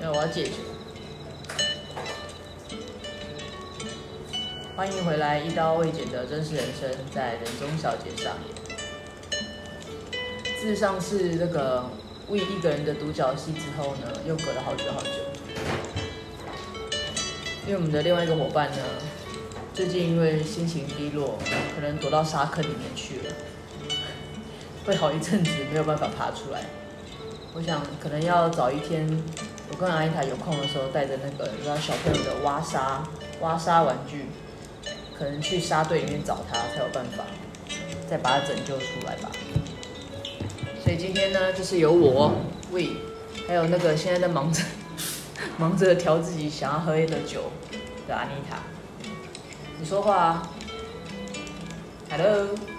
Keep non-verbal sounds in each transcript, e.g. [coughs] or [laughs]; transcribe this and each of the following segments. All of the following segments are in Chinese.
那我要解决。欢迎回来，一刀未剪的真实人生在人中小姐上演。自上次那个为一个人的独角戏之后呢，又隔了好久好久。因为我们的另外一个伙伴呢，最近因为心情低落，可能躲到沙坑里面去了，[laughs] 会好一阵子没有办法爬出来。我想可能要找一天，我跟阿妮塔有空的时候，带着那个你知道小朋友的挖沙挖沙玩具，可能去沙堆里面找他，才有办法再把他拯救出来吧。所以今天呢，就是由我喂，还有那个现在在忙着。忙着调自己想要喝的酒的阿妮塔，你说话啊，Hello。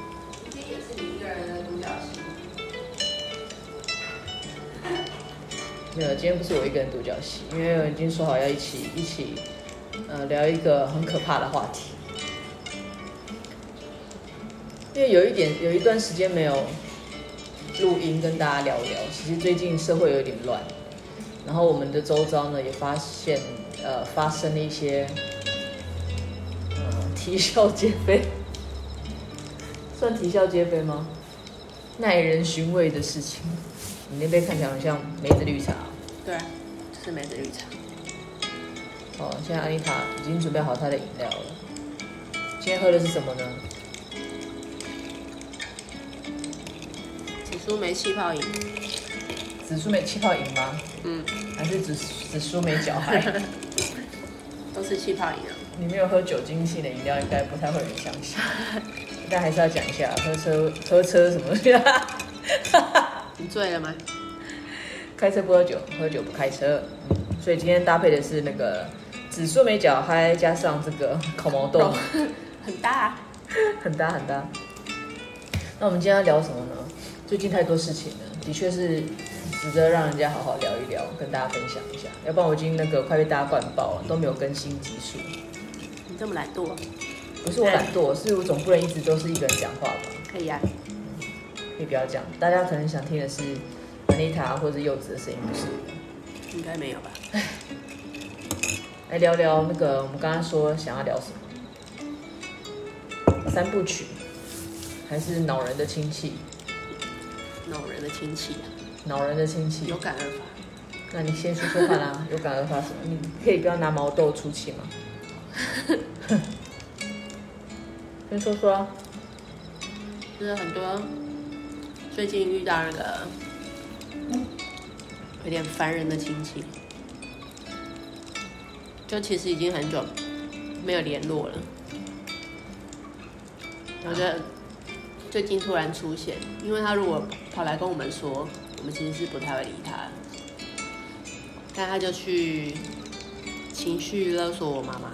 没有，今天不是我一个人独角戏，因为我已经说好要一起一起，呃，聊一个很可怕的话题。因为有一点，有一段时间没有录音跟大家聊聊，其实最近社会有点乱。然后我们的周遭呢，也发现，呃，发生了一些，呃，啼笑皆非，[laughs] 算啼笑皆非吗？耐人寻味的事情。你那边看起来好像梅子绿茶。对，这是梅子绿茶。哦，现在安妮塔已经准备好她的饮料了。今天喝的是什么呢？紫苏梅气泡饮。紫苏梅气泡饮吗？嗯，还是紫紫苏梅脚嗨？[laughs] 都是气泡饮啊。你没有喝酒精性的饮料，应该不太会有人相信。但还是要讲一下，喝车喝车什么？[laughs] 你醉了吗？开车不喝酒，喝酒不开车。所以今天搭配的是那个紫苏梅角嗨，加上这个烤毛豆，很搭，很搭 [laughs] 很搭。那我们今天要聊什么呢？最近太多事情了，的确是。值得让人家好好聊一聊，跟大家分享一下。要不然我已经那个快被大家灌爆了，都没有更新集数。你这么懒惰？不是我懒惰，是我总不能一直都是一个人讲话吧？可以啊，可以不要讲。大家可能想听的是安妮塔或者柚子的声音，不是？应该没有吧？来聊聊那个我们刚刚说想要聊什么？三部曲，还是恼人的亲戚？恼人的亲戚啊。恼人的亲戚，有感而发。那你先说说看啊，[laughs] 有感而发什么？你可以不要拿毛豆出气吗？[laughs] 先说说啊。就是很多最近遇到那个有点烦人的亲戚，就其实已经很久没有联络了。我觉得最近突然出现，因为他如果跑来跟我们说。我们其实是不太会理他，但他就去情绪勒索我妈妈，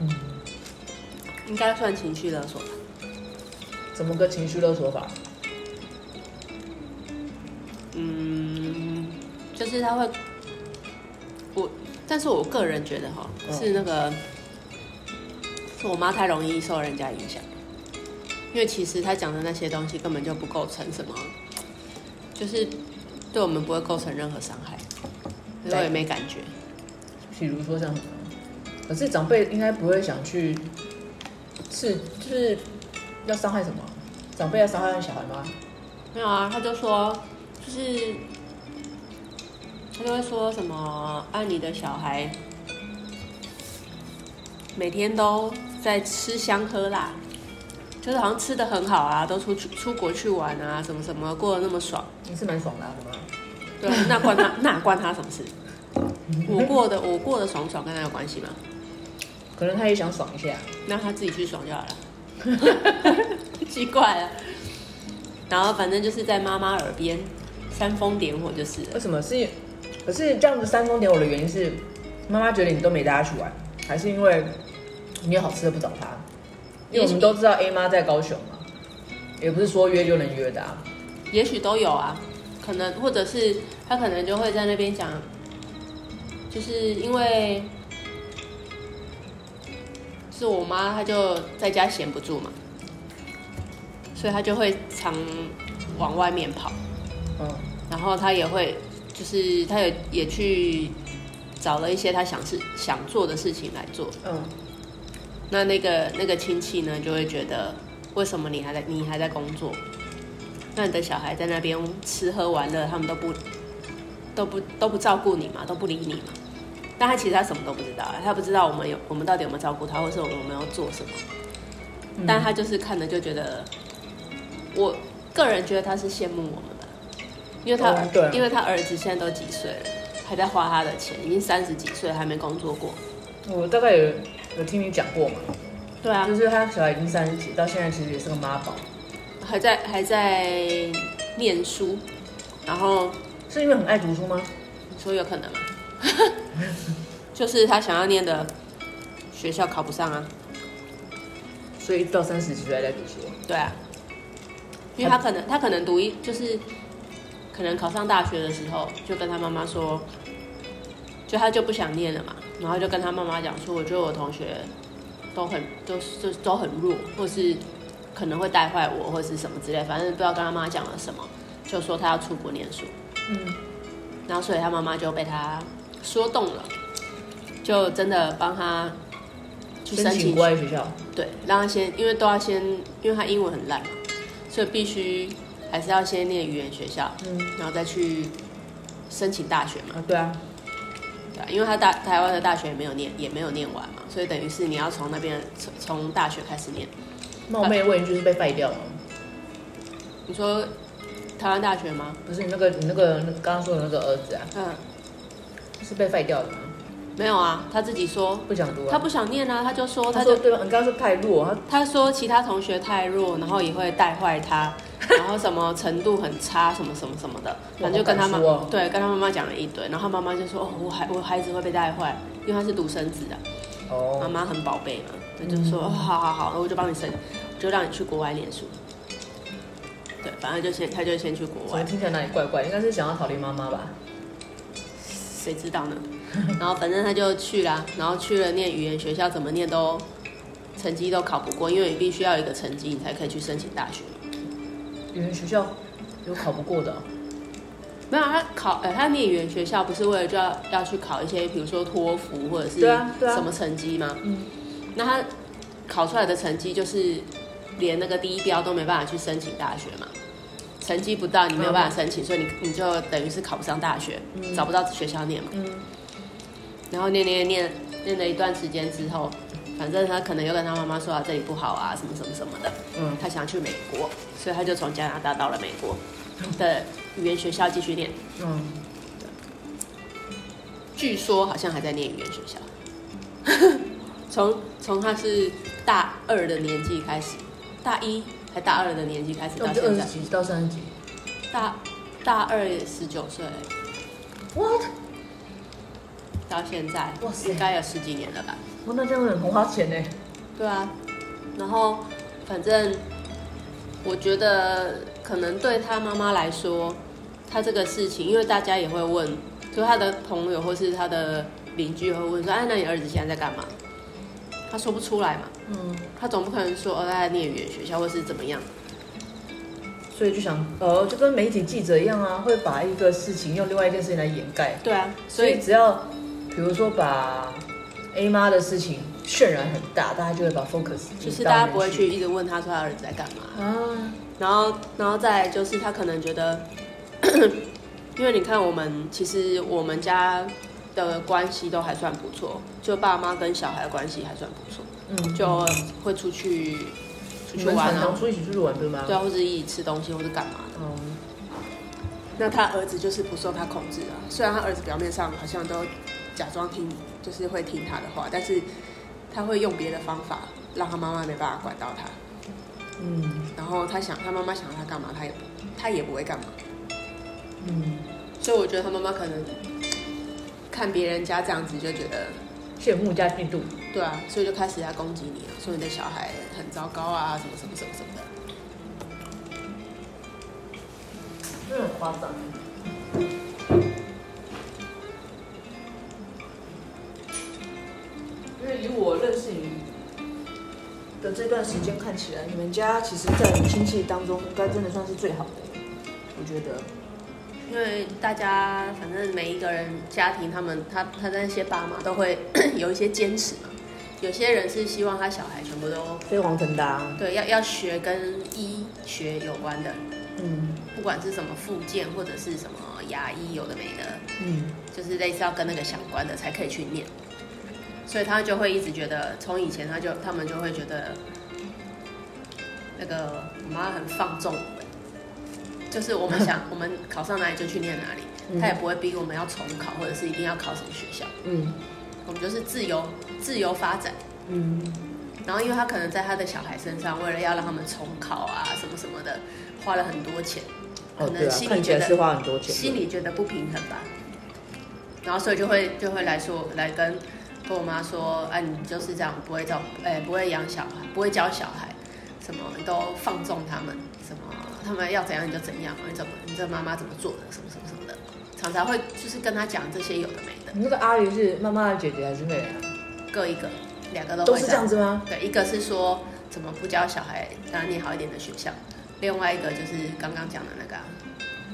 嗯，应该算情绪勒索吧？怎么个情绪勒索法？嗯，就是他会，我，但是我个人觉得哈，是那个，是我妈太容易受人家影响，因为其实他讲的那些东西根本就不构成什么。就是对我们不会构成任何伤害，我也没感觉。比如说像什么？可是长辈应该不会想去，是就是要伤害什么？长辈要伤害小孩吗？没有啊，他就说，就是他就会说什么，爱你的小孩每天都在吃香喝辣。就是好像吃的很好啊，都出去出国去玩啊，什么什么过得那么爽，你是蛮爽的，啊，好吗？对，那关他那关他什么事？我过的我过得爽不爽跟他有关系吗？可能他也想爽一下，那他自己去爽就好了。[laughs] 奇怪了，然后反正就是在妈妈耳边煽风点火就是。为什么是？可是这样子煽风点火的原因是，妈妈觉得你都没带她去玩，还是因为你有好吃的不找她？因为我们都知道 A 妈在高雄嘛，也不是说约就能约的啊。也许都有啊，可能或者是他可能就会在那边讲，就是因为是我妈，她就在家闲不住嘛，所以她就会常往外面跑。嗯，然后他也会就是他也也去找了一些他想事想做的事情来做。嗯，那那个那个亲戚呢，就会觉得为什么你还在你还在工作？那你的小孩在那边吃喝玩乐，他们都不都不都不照顾你嘛，都不理你嘛。但他其实他什么都不知道，他不知道我们有我们到底有没有照顾他，或是我们有没有做什么。嗯、但他就是看了就觉得，我个人觉得他是羡慕我们的，因为他、哦对啊、因为他儿子现在都几岁了，还在花他的钱，已经三十几岁还没工作过。我大概有有听你讲过嘛？对啊，就是他小孩已经三十几，到现在其实也是个妈宝。还在还在念书，然后是因为很爱读书吗？你说有可能吗？[laughs] 就是他想要念的学校考不上啊，所以到三十几岁还在读书。对啊，因为他可能他可能读一就是可能考上大学的时候，就跟他妈妈说，就他就不想念了嘛，然后就跟他妈妈讲说，我觉得我同学都很都就都很弱，或是。可能会带坏我，或是什么之类，反正不知道跟他妈妈讲了什么，就说他要出国念书。嗯，然后所以他妈妈就被他说动了，就真的帮他去申请国外学校。对，让他先，因为都要先，因为他英文很烂嘛，所以必须还是要先念语言学校，嗯，然后再去申请大学嘛。啊，对啊，对啊，因为他大台湾的大学也没有念，也没有念完嘛，所以等于是你要从那边从从大学开始念。冒昧问，就是被废掉了。你说台湾大学吗？不是你那个，你那个刚刚说的那个儿子啊？嗯，是被废掉的吗？没有啊，他自己说不想读，他不想念啊，他就说，他说对吧？你刚刚说太弱，他说其他同学太弱，然后也会带坏他，然后什么程度很差，什么什么什么的，反正就跟他妈对，跟他妈妈讲了一堆，然后他妈妈就说哦，我孩我孩子会被带坏，因为他是独生子的，哦，妈妈很宝贝嘛。他就说：“哦，好好好，我就帮你申，就让你去国外念书。对，反正就先，他就先去国外。听起来哪里怪怪？应该是想要逃离妈妈吧？谁知道呢？然后反正他就去了，然后去了念语言学校，怎么念都成绩都考不过，因为你必须要有一个成绩，你才可以去申请大学。语言学校有考不过的？没有，他考，呃，他念语言学校不是为了就要要去考一些，比如说托福或者是什么成绩吗？嗯。”那他考出来的成绩就是连那个第一标都没办法去申请大学嘛，成绩不到你没有办法申请，所以你你就等于是考不上大学，嗯、找不到学校念嘛。嗯、然后念念念念了一段时间之后，反正他可能又跟他妈妈说啊，这里不好啊，什么什么什么的。嗯。他想去美国，所以他就从加拿大到了美国的语言学校继续念。嗯。据说好像还在念语言学校。[laughs] 从从他是大二的年纪开始，大一还大二的年纪开始到现在，到三十几，大大二十九岁，what？到现在，哇塞，应该有十几年了吧？哇，那这样很花钱呢。对啊，然后反正我觉得可能对他妈妈来说，他这个事情，因为大家也会问，就他的朋友或是他的邻居会问说，哎，那你儿子现在在干嘛？他说不出来嘛，嗯，他总不可能说哦，他在念语言学校或是怎么样，所以就想，呃，就跟媒体记者一样啊，会把一个事情用另外一件事情来掩盖。对啊，所以只要比如说把 A 妈的事情渲染很大，大家就会把 focus 就是大家不会去一直问他说他儿子在干嘛啊，然后然后再就是他可能觉得，[coughs] 因为你看我们其实我们家。的关系都还算不错，就爸妈跟小孩的关系还算不错，嗯，就会出去出去玩啊，出一起出去玩对吗？对啊，或者一起吃东西，或者干嘛的。嗯，那他儿子就是不受他控制啊。虽然他儿子表面上好像都假装听，就是会听他的话，但是他会用别的方法让他妈妈没办法管到他。嗯，然后他想他妈妈想要他干嘛，他也他也不会干嘛。嗯，所以我觉得他妈妈可能。看别人家这样子就觉得羡慕加嫉妒，对啊，所以就开始在攻击你啊，说你的小孩很糟糕啊，什么什么什么什么的，这很夸张。因为以我认识你的这段时间看起来，你们家其实，在你亲戚当中，应该真的算是最好的，我觉得。因为大家反正每一个人家庭，他们他他的那些爸妈都会 [coughs] 有一些坚持嘛。有些人是希望他小孩全部都飞黄腾达，对，要要学跟医学有关的，嗯，不管是什么附件或者是什么牙医，有的没的，嗯，就是类似要跟那个相关的才可以去念。所以他就会一直觉得，从以前他就他们就会觉得，那个我妈很放纵我们，就是我们想 [laughs] 我们考上哪里就去念哪里，他也不会逼我们要重考或者是一定要考什么学校，嗯，我们就是自由自由发展，嗯，然后因为他可能在他的小孩身上，为了要让他们重考啊什么什么的，花了很多钱，可能心里觉得、哦啊、是花很多钱，心里觉得不平衡吧，然后所以就会就会来说来跟。跟我妈说，哎、啊，你就是这样，不会教，哎、欸，不会养小孩，不会教小孩，什么都放纵他们，什么他们要怎样你就怎样，你怎么，你这妈妈怎么做的，什么什么什么的，常常会就是跟他讲这些有的没的。你那个阿姨是妈妈的姐姐还是妹啊？各一个，两个都都是这样子吗？对，一个是说怎么不教小孩，让他念好一点的学校，另外一个就是刚刚讲的那个、啊，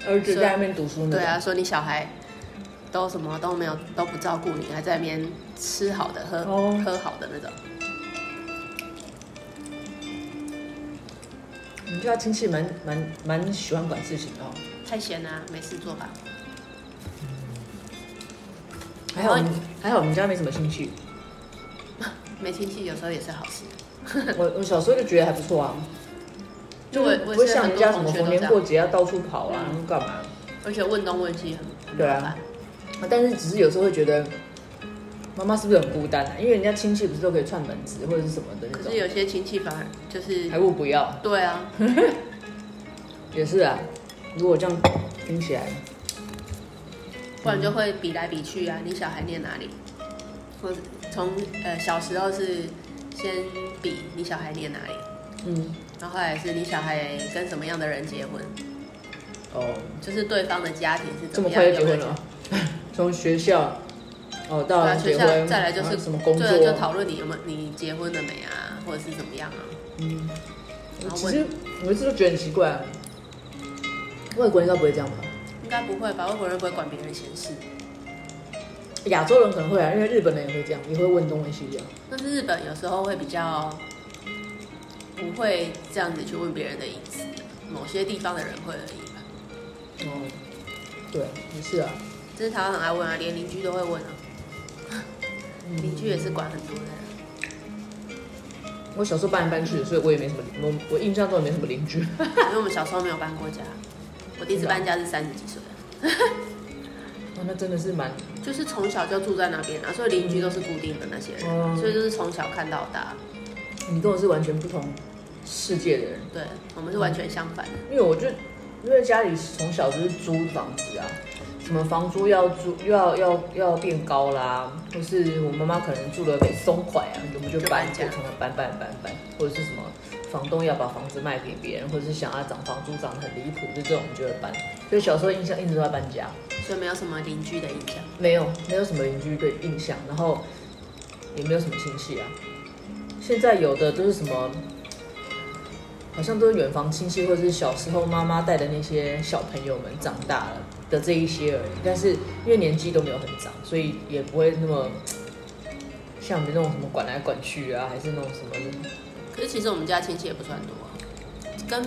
儿子在外面读书呢。对啊，说你小孩。都什么都没有，都不照顾你，还在那边吃好的、喝、oh. 喝好的那种。你们家亲戚蛮蛮蛮喜欢管事情的哦。太闲了、啊，没事做吧。还好，还好，我们家没什么亲戚。[laughs] 没亲戚有时候也是好事。[laughs] 我我小时候就觉得还不错啊，就会不会像人家什么逢年过节要到处跑啊，干、嗯、嘛？而且问东问西很对啊。但是只是有时候会觉得，妈妈是不是很孤单啊？因为人家亲戚不是都可以串门子或者是什么的那种。可是有些亲戚反而就是还不不要。对啊，[laughs] 也是啊。如果这样听起来，不然就会比来比去啊。你小孩念哪里？或者从呃小时候是先比你小孩念哪里？嗯，然后后来是你小孩跟什么样的人结婚？哦，就是对方的家庭是怎么样这么快就结婚了？[laughs] 从学校哦到结婚，啊、再来就是、啊、什么工作，就讨论你有没有你结婚了没啊，或者是怎么样啊？嗯，其实我一直都觉得很奇怪、啊，外国人应该不会这样吧？应该不会吧？外国人不会管别人闲事。亚洲人可能会啊，因为日本人也会这样，也会问东问西这样。但是日本有时候会比较不会这样子去问别人的隐私，某些地方的人会而已吧。哦，对，也是啊。这是台湾很爱问啊，连邻居都会问啊。邻居也是管很多的。我小时候搬来搬去的，所以我也没什么，我我印象中也没什么邻居。因为我们小时候没有搬过家，我第一次搬家是三十几岁。[laughs] 哦，那真的是蛮……就是从小就住在那边啊，所以邻居都是固定的那些人，嗯、所以就是从小看到大。你跟我是完全不同世界的人，对，我们是完全相反的。因为我就因为家里从小就是租房子啊。什么房租要租又要要要变高啦，或是我妈妈可能住的很松快啊，我们就搬家，从那搬搬搬搬，或者是什么房东要把房子卖给别人，或者是想要涨房租涨得很离谱，就这种我们就会搬。所以小时候印象一直都在搬家，所以没有什么邻居的印象，没有没有什么邻居的印象，然后也没有什么亲戚啊。现在有的都是什么，好像都是远房亲戚，或者是小时候妈妈带的那些小朋友们长大了。的这一些而已，但是因为年纪都没有很长，所以也不会那么像我们那种什么管来管去啊，还是那种什么的。可是其实我们家亲戚也不算多啊，跟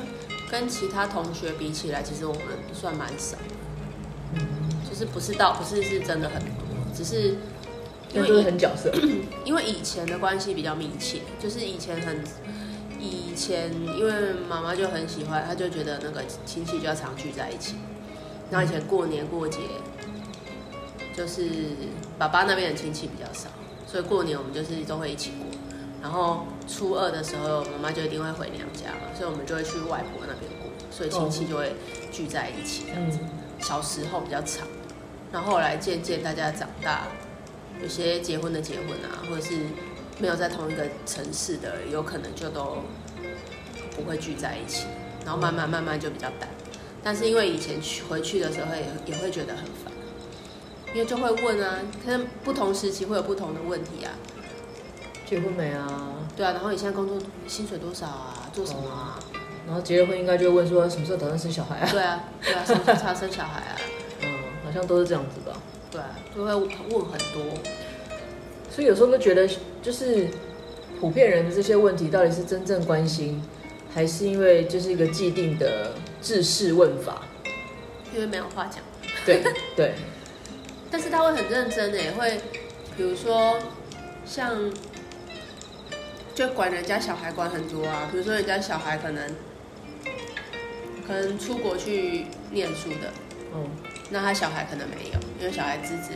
跟其他同学比起来，其实我们算蛮少。嗯，就是不是到不是是真的很多，只是因为很角色，[clears throat] 因为以前的关系比较密切，就是以前很以前，因为妈妈就很喜欢，她就觉得那个亲戚就要常聚在一起。然后以前过年过节，就是爸爸那边的亲戚比较少，所以过年我们就是都会一起过。然后初二的时候，妈妈就一定会回娘家嘛，所以我们就会去外婆那边过，所以亲戚就会聚在一起这样子。小时候比较长，然后后来渐渐大家长大，有些结婚的结婚啊，或者是没有在同一个城市的，有可能就都不会聚在一起，然后慢慢慢慢就比较淡。但是因为以前去回去的时候也也会觉得很烦，因为就会问啊，可能不同时期会有不同的问题啊。结婚没啊？对啊，然后你现在工作薪水多少啊？做什么啊？然后结了婚应该就会问说什么时候打算生小孩啊？对啊，对啊，什么时候才生小孩啊？[laughs] 嗯，好像都是这样子吧。对啊，就会问很多。所以有时候都觉得，就是普遍人的这些问题，到底是真正关心，还是因为就是一个既定的制式问法？因为没有话讲。对 [laughs] 对。但是他会很认真的，也会比如说像。就管人家小孩管很多啊，比如说人家小孩可能可能出国去念书的，嗯，那他小孩可能没有，因为小孩资质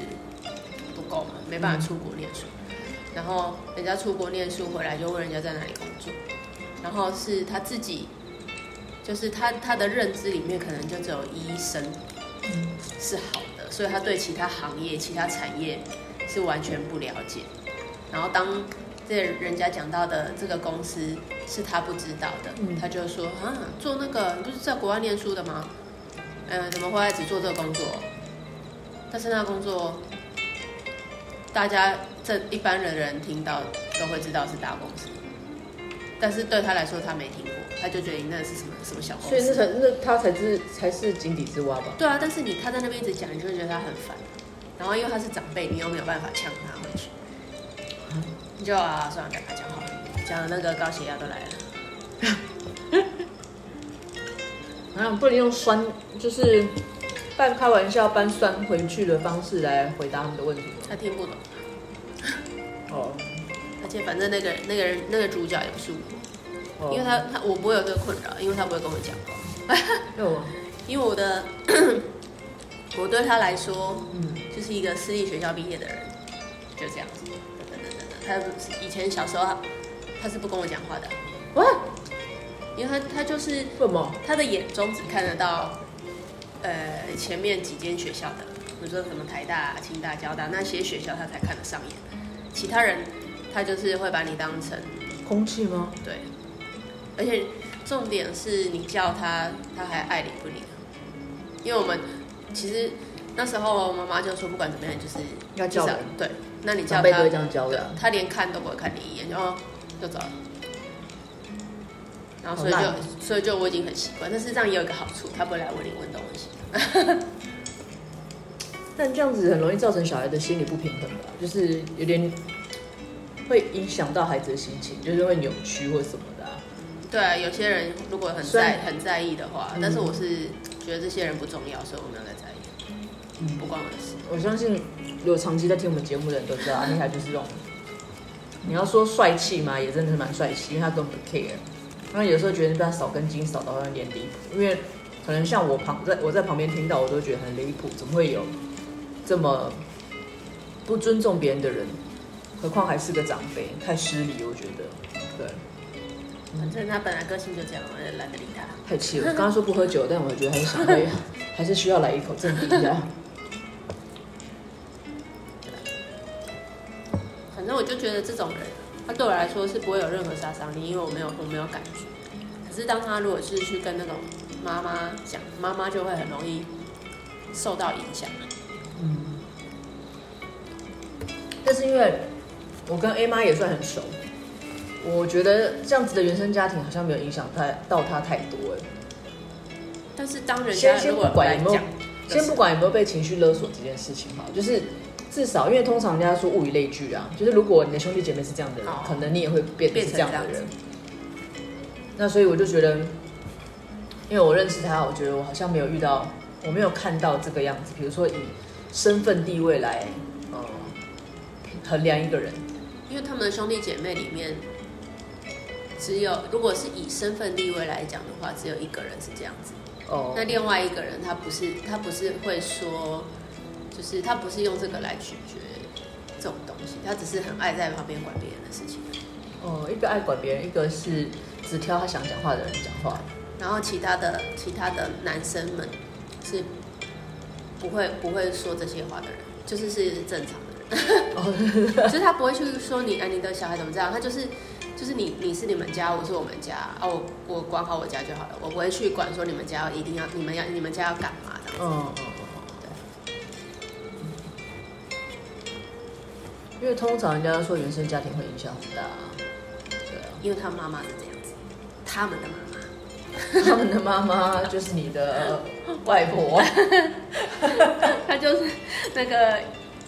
不够嘛，没办法出国念书。嗯、然后人家出国念书回来就问人家在哪里工作，然后是他自己，就是他他的认知里面可能就只有医生是好的，所以他对其他行业、其他产业是完全不了解。然后当这人家讲到的这个公司是他不知道的，嗯、他就说啊，做那个你不是在国外念书的吗？嗯、呃，怎么会只做这个工作？但是那工作，大家这一般的人听到都会知道是大公司，但是对他来说他没听过，他就觉得你那是什么什么小公司。所以那才那他才是才是井底之蛙吧？对啊，但是你他在那边一直讲，你就会觉得他很烦。然后因为他是长辈，你又没有办法呛他回去。你就啊，算了，跟他讲好了，讲的那个高血压都来了。[laughs] 啊，不能用酸，就是半开玩笑、半酸回去的方式来回答他们的问题。他听不懂。哦。反正那个那个人那个主角也不是我，哦、因为他他我不会有这个困扰，因为他不会跟我讲话。[laughs] 哦、因为我的我对他来说，嗯，就是一个私立学校毕业的人，就这样子。他以前小时候，他是不跟我讲话的。哇，因为他他就是什么？他的眼中只看得到，呃，前面几间学校的，比如说什么台大、清大、交大那些学校，他才看得上眼。其他人，他就是会把你当成空气吗？对。而且重点是你叫他，他还爱理不理。因为我们其实那时候妈妈就说，不管怎么样，就是要叫人。对。那你叫他，这样教的，他连看都不会看你一眼，然后就走了。然后所以就所以就我已经很习惯，但是这样也有一个好处，他不会来问你问东西。[laughs] 但这样子很容易造成小孩的心理不平衡吧？就是有点会影响到孩子的心情，就是会扭曲或什么的啊。对啊，有些人如果很在很在意的话，但是我是觉得这些人不重要，所以我没有在在意，嗯，不关我的事。我相信。如果长期在听我们节目的人都知道，阿尼海就是这种。你要说帅气嘛，也真的是蛮帅气，因为他根本不 care。那有时候觉得被他扫根筋扫到有点离谱，因为可能像我旁在我在旁边听到，我都觉得很离谱，怎么会有这么不尊重别人的人？何况还是个长辈，太失礼，我觉得。对，反正他本来个性就这样，我也懒得理他。太气了！刚刚说不喝酒，但我觉得还是想喝，[laughs] 还是需要来一口镇定一下。反正我就觉得这种人，他对我来说是不会有任何杀伤力，因为我没有我没有感觉。可是当他如果是去跟那种妈妈讲，妈妈就会很容易受到影响。嗯。但是因为我跟 A 妈也算很熟，我觉得这样子的原生家庭好像没有影响太到他太多。但是当人家先不管有没有，先不管有没有被情绪勒索这件事情哈，就是。至少，因为通常人家说物以类聚啊，就是如果你的兄弟姐妹是这样的人，可能你也会变成这样的人。那所以我就觉得，因为我认识他，我觉得我好像没有遇到，我没有看到这个样子。比如说以身份地位来呃衡量一个人，因为他们的兄弟姐妹里面，只有如果是以身份地位来讲的话，只有一个人是这样子。哦，那另外一个人他不是，他不是会说。就是他不是用这个来取决这种东西，他只是很爱在旁边管别人的事情。哦，一个爱管别人，一个是只挑他想讲话的人讲话。然后其他的其他的男生们是不会不会说这些话的人，就是是正常的 [laughs] 就是他不会去说你，啊，你的小孩怎么这样？他就是就是你你是你们家，我是我们家啊，我我管好我家就好了，我不会去管说你们家一定要你们要你们家要干嘛这样子。哦哦。因为通常人家说原生家庭会影响很大，对啊，因为他妈妈是这样子，他们的妈妈，他们的妈妈就是你的外婆，[laughs] 她就是那个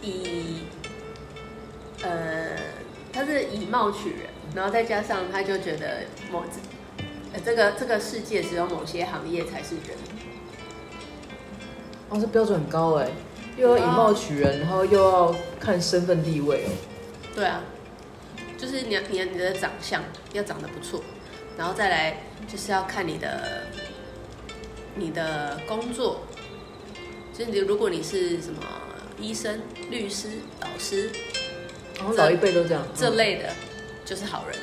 以呃，他是以貌取人，然后再加上他就觉得某呃这个这个世界只有某些行业才是人。哦，这标准很高哎，又要以貌取人，然后又要看身份地位哦。对啊，就是你你你的长相要长得不错，然后再来就是要看你的你的工作，就是你如果你是什么医生、律师、老师，然后老一辈都这样，这类的，就是好人。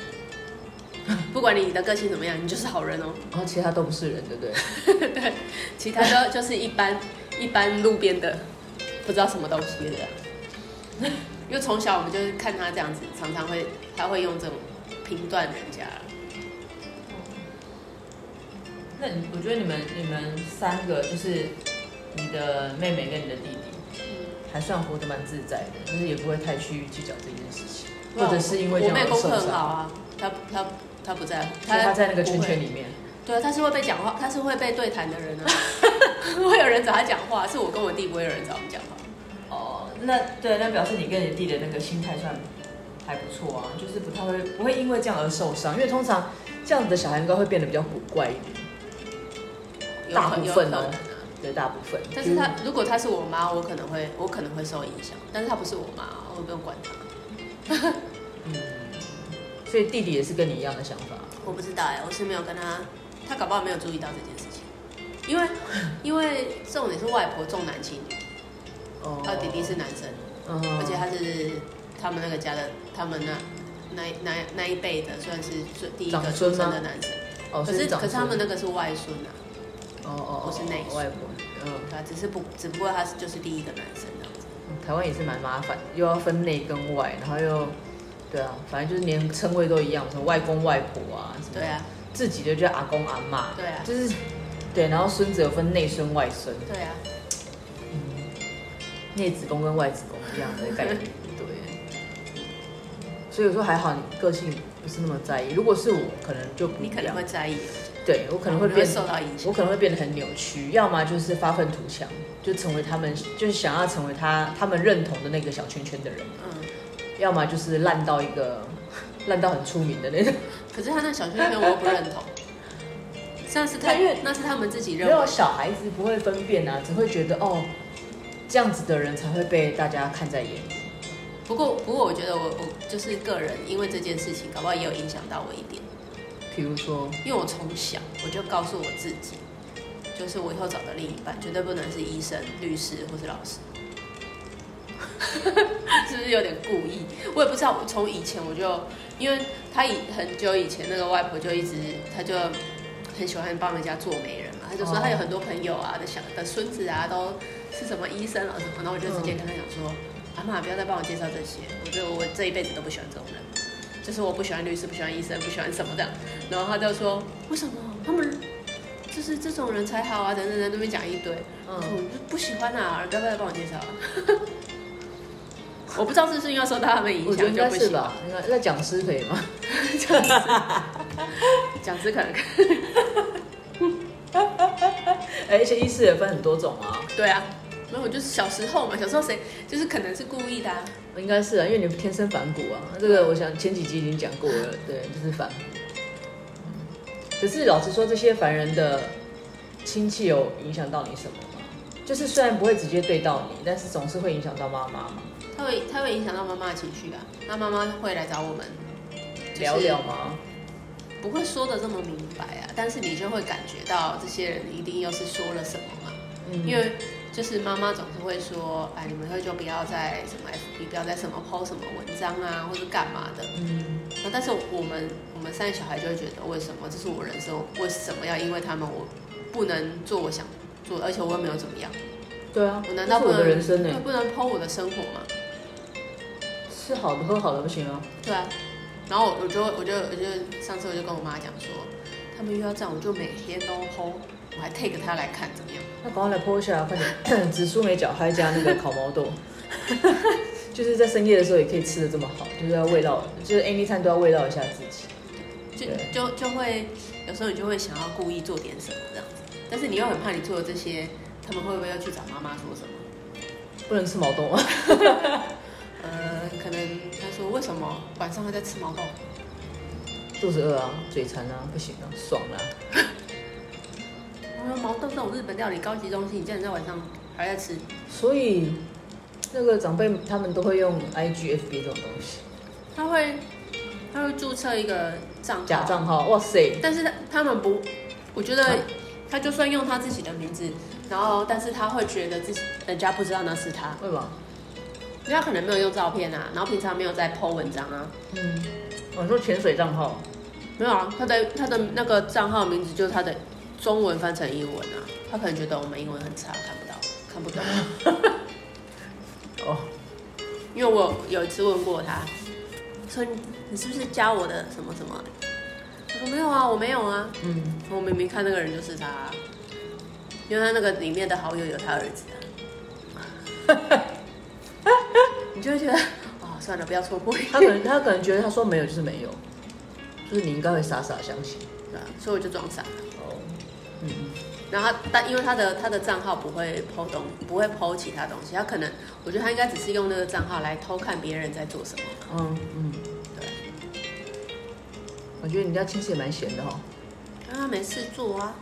[laughs] 不管你的个性怎么样，你就是好人哦。然后其他都不是人，对不对？[laughs] 对，其他都 [laughs] 就是一般一般路边的，不知道什么东西的。因为从小我们就是看他这样子，常常会他会用这种评断人家。那你我觉得你们你们三个就是你的妹妹跟你的弟弟，还算活得蛮自在的，就是也不会太去计较这件事情，或者是因为这样我妹功课很好啊，他他。他不在乎，他他在那个圈圈里面。对啊，他是会被讲话，他是会被对谈的人啊。[laughs] 会有人找他讲话，是我跟我弟不会有人找我们讲话。哦，那对，那表示你跟你弟的那个心态算还不错啊，就是不太会不会因为这样而受伤，因为通常这样子的小孩应该会变得比较古怪一点。大部分哦，对，大部分。但是他如果他是我妈，我可能会我可能会受影响，但是他不是我妈，我不用管他。嗯。所以弟弟也是跟你一样的想法？[laughs] 我不知道哎，我是没有跟他，他搞不好没有注意到这件事情，因为 [laughs] 因为重点是外婆重男轻女，哦，他弟弟是男生，嗯，而且他是他们那个家的，他们那那那那一辈的算是最第一个出生的男生，哦，可是可是他们那个是外孙啊，哦哦，不是内孙，外婆，嗯，他只是不只不过他是就是第一个男生这样子，台湾也是蛮麻烦，又要分内跟外，然后又。对啊，反正就是连称谓都一样，什么外公外婆啊，什么对啊，自己的叫阿公阿妈，对啊，就是对，然后孙子有分内孙外孙，对啊，嗯，内子宫跟外子宫一样的概念，[laughs] 对，所以有时候还好，你个性不是那么在意。如果是我，可能就不，你可能会在意，对我可能会变会受到影响，我可能会变得很扭曲，要么就是发愤图强，就成为他们，就是想要成为他他们认同的那个小圈圈的人，嗯。要么就是烂到一个烂到很出名的那种，[laughs] 可是他那小圈圈我又不认同，像是他因为那是他们自己认为，没有小孩子不会分辨啊，只会觉得哦，这样子的人才会被大家看在眼里。不过不过我觉得我我就是个人，因为这件事情搞不好也有影响到我一点。比如说，因为我从小我就告诉我自己，就是我以后找的另一半绝对不能是医生、律师或是老师。[laughs] 是不是有点故意？我也不知道。我从以前我就，因为他以很久以前那个外婆就一直，他就很喜欢帮人家做媒人嘛。他就说他有很多朋友啊的小的孙子啊都是什么医生啊什么。然后我就直接跟他讲说：“阿妈，不要再帮我介绍这些，我觉得我这一辈子都不喜欢这种人，就是我不喜欢律师，不喜欢医生，不喜欢什么的。”然后他就说：“为什么？他们就是这种人才好啊！”等等等，那边讲一堆。嗯，我就不喜欢啊，要不要再帮我介绍啊。[laughs] 我不知道是不是因为受到他们影响，我觉得应该是吧？那那讲师可以吗？讲师，讲师可能可以。[laughs] 而且医师也分很多种啊。对啊，那我就是小时候嘛，小时候谁就是可能是故意的啊。应该是啊，因为你天生反骨啊。这个我想前几集已经讲过了，对，就是反骨。可是老实说，这些凡人的亲戚有影响到你什么吗？就是虽然不会直接对到你，但是总是会影响到妈妈嘛。他会，他会影响到妈妈的情绪啊。那妈妈会来找我们、聊聊吗？不会说的这么明白啊，但是你就会感觉到这些人一定又是说了什么嘛。嗯、因为就是妈妈总是会说，哎，你们会就不要再什么 FB，不要再什么 PO 什么文章啊，或者干嘛的。嗯。那但是我们我们三个小孩就会觉得，为什么这是我人生？为什么要因为他们我不能做我想做的？而且我又没有怎么样。对啊。我难道不能？我的人生呢？不能 PO 我的生活吗？吃好的喝好的不行啊。对啊，然后我就我就我就上次我就跟我妈讲说，他们又要这样，我就每天都 po，我还 take 他来看怎么样？那赶快来 po 一下，快点！[coughs] 紫苏梅脚还加那个烤毛豆 [laughs] [laughs] 就是在深夜的时候也可以吃的这么好，就是要味道，就是 anytime 都要味道一下自己，就就就会有时候你就会想要故意做点什么这样子，但是你又很怕你做的这些，他们会不会要去找妈妈说什么？不能吃毛豆啊？[laughs] 呃，可能他说为什么晚上会在吃毛豆？肚子饿啊，嘴馋啊，不行啊，爽啊！毛豆这种日本料理高级东西，你竟然在晚上还在吃？所以那个长辈他们都会用 IGFB 这种东西。他会他会注册一个账号假账号，哇塞！但是他他们不，我觉得他就算用他自己的名字，然后但是他会觉得自己人家不知道那是他，为什么？因为他可能没有用照片啊，然后平常没有在 po 文章啊。嗯，我说潜水账号没有啊，他的他的那个账号名字就是他的中文翻成英文啊，他可能觉得我们英文很差，看不到，看不懂。[laughs] 哦，因为我有一次问过他。说你，你是不是加我的什么什么？他说没有啊，我没有啊。嗯，我明明看那个人就是他，因为他那个里面的好友有他儿子啊。[laughs] 你就会觉得，哦，算了，不要错过。他可能他可能觉得他说没有就是没有，就是你应该会傻傻相信，对啊，所以我就装傻。哦，嗯。然后他但因为他的他的账号不会 po 东不会 po 其他东西，他可能我觉得他应该只是用那个账号来偷看别人在做什么。嗯嗯，对。我觉得你家亲戚也蛮闲的哈。他、啊、没事做啊。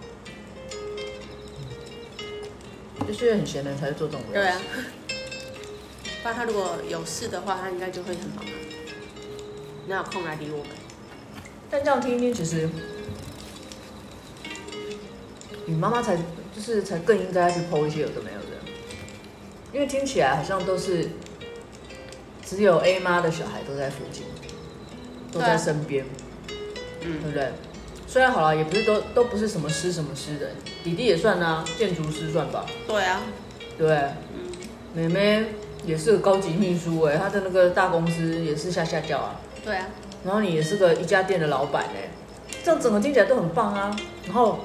就是很闲的人才会做这种。对啊。[laughs] 不然他如果有事的话，他应该就会很忙啊。哪有空来理我们？但这样听一听，其实。你妈妈才就是才更应该去 po 一些有的没有的，因为听起来好像都是只有 A 妈的小孩都在附近，都在身边，嗯，对不对？虽然好了，也不是都都不是什么师什么师的，弟弟也算啊，建筑师算吧？对啊，对，嗯，妹妹也是个高级秘书哎，她的那个大公司也是下下叫啊，对啊，然后你也是个一家店的老板哎，这样整个听起来都很棒啊，然后。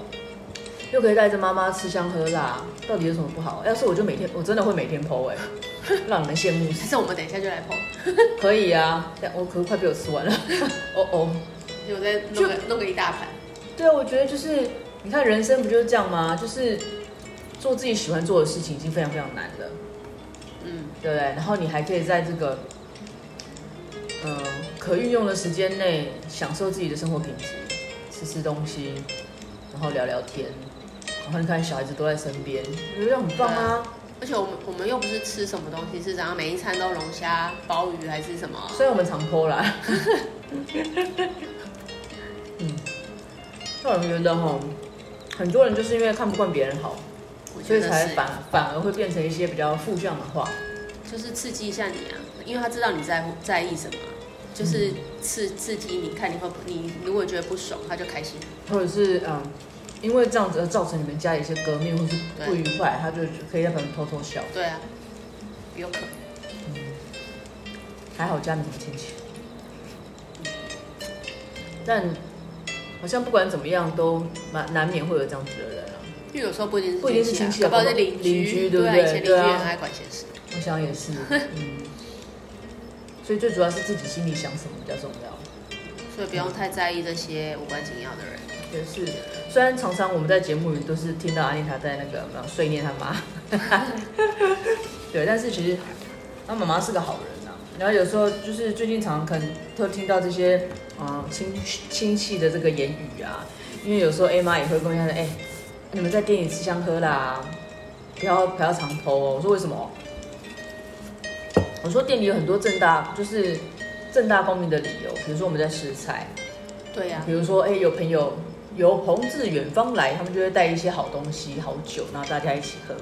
又可以带着妈妈吃香喝辣，到底有什么不好？要是我就每天，我真的会每天 po 哎，[laughs] 让你们羡慕死。其实我们等一下就来 po，[laughs] 可以啊，我可是快被我吃完了。[laughs] 哦哦，就我再弄个弄个一大盘。对啊，我觉得就是你看人生不就是这样吗？就是做自己喜欢做的事情已经非常非常难了，嗯，对不对？然后你还可以在这个嗯、呃、可运用的时间内享受自己的生活品质，吃吃东西，然后聊聊天。然后你看，小孩子都在身边，我觉得很棒啊！而且我们我们又不是吃什么东西，是怎样每一餐都龙虾、鲍鱼还是什么？所以我们常 po 啦。[laughs] 嗯，那我觉得哈，很多人就是因为看不惯别人好，所以才反反而会变成一些比较负向的话，就是刺激一下你啊，因为他知道你在乎在意什么，就是刺刺激你看你会你如果觉得不爽，他就开心，或者是嗯。因为这样子而造成你们家有一些革命或是不愉快，他就可以让他们偷偷笑。对啊，有可能。嗯，还好家里没亲戚。但好像不管怎么样，都蛮难免会有这样子的人啊。因为有时候不一定是不一定是亲戚，搞不好是邻居，对不对？对，以前邻居很爱管闲事。我想也是。[laughs] 嗯。所以最主要是自己心里想什么比较重要。所以不用太在意这些无关紧要的人。也是，虽然常常我们在节目里都是听到阿妮塔在那个碎念他妈，[laughs] 对，但是其实他妈妈是个好人啊。然后有时候就是最近常常可能都听到这些嗯亲亲戚的这个言语啊，因为有时候 A 妈也会跟我说，哎，你们在店里吃香喝辣，不要不要常 po 哦。我说为什么？我说店里有很多正大就是正大光明的理由，比如说我们在食材，对呀、啊，比如说哎有朋友。由朋自远方来，他们就会带一些好东西、好酒，然后大家一起喝。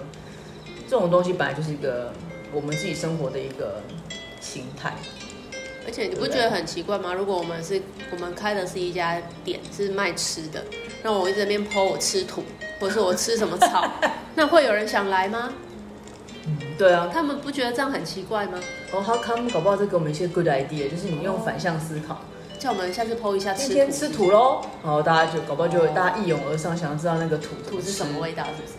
这种东西本来就是一个我们自己生活的一个形态。而且你不觉得很奇怪吗？如果我们是我们开的是一家店，是卖吃的，那我一直在那边 po 我吃土，或者是我吃什么草，[laughs] 那会有人想来吗？嗯，对啊。他们不觉得这样很奇怪吗？哦，他他们搞不好在给我们一些 good idea，就是你用反向思考。叫我们下次 po 一下吃土，今天吃土喽，然后大家就搞不好就会大家一拥而上，想要知道那个土土是什么味道，是不是？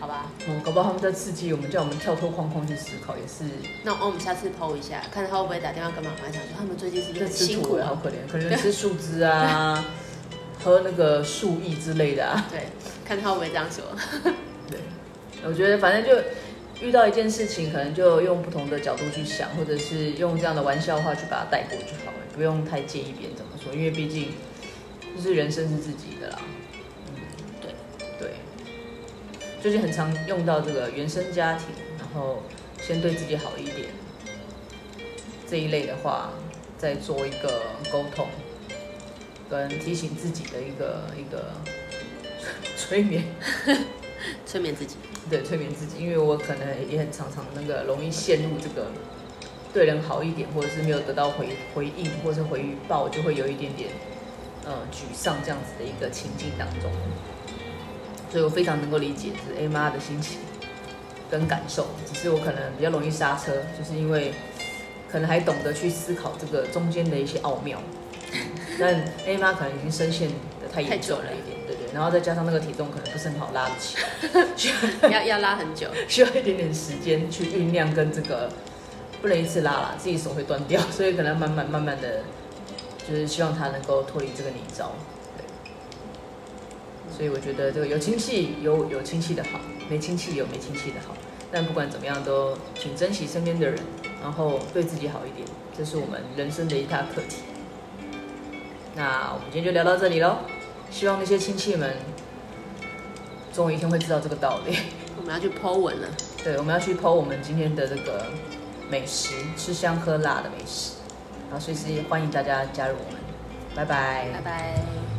好吧，哦，搞不好他们在刺激我们，叫我们跳脱框框去思考，也是。那我们下次 po 一下，看他会不会打电话跟妈妈讲说，他们最近是不是在吃土，好可怜，可能吃树枝啊，[laughs] 喝那个树液之类的啊。对，看他会不会这样说。[laughs] 对，我觉得反正就遇到一件事情，可能就用不同的角度去想，或者是用这样的玩笑话去把它带过就好了，不用太介意别人怎么说，因为毕竟就是人生是自己的啦。嗯，对对。最近很常用到这个原生家庭，然后先对自己好一点这一类的话，再做一个沟通跟提醒自己的一个一个 [laughs] 催眠。[laughs] 催眠自己，对，催眠自己，因为我可能也很常常那个容易陷入这个对人好一点，或者是没有得到回回应，或者是回报，就会有一点点呃沮丧这样子的一个情境当中。所以我非常能够理解是 A 妈的心情跟感受，只是我可能比较容易刹车，就是因为可能还懂得去思考这个中间的一些奥妙，[laughs] 但 A 妈可能已经深陷的太严重了一点。对对然后再加上那个体重可能不是很好拉得起，需要 [laughs] 要要拉很久，[laughs] 需要一点点时间去酝酿跟这个，不能一次拉了，自己手会断掉，所以可能慢慢慢慢的，就是希望他能够脱离这个泥沼。对，所以我觉得这个有亲戚有有亲戚的好，没亲戚有没亲戚的好，但不管怎么样都请珍惜身边的人，然后对自己好一点，这是我们人生的一大课题。那我们今天就聊到这里喽。希望那些亲戚们，总有一天会知道这个道理。[laughs] 我们要去 Po 文了。对，我们要去 Po 我们今天的这个美食，吃香喝辣的美食。然后随时欢迎大家加入我们。拜拜。拜拜。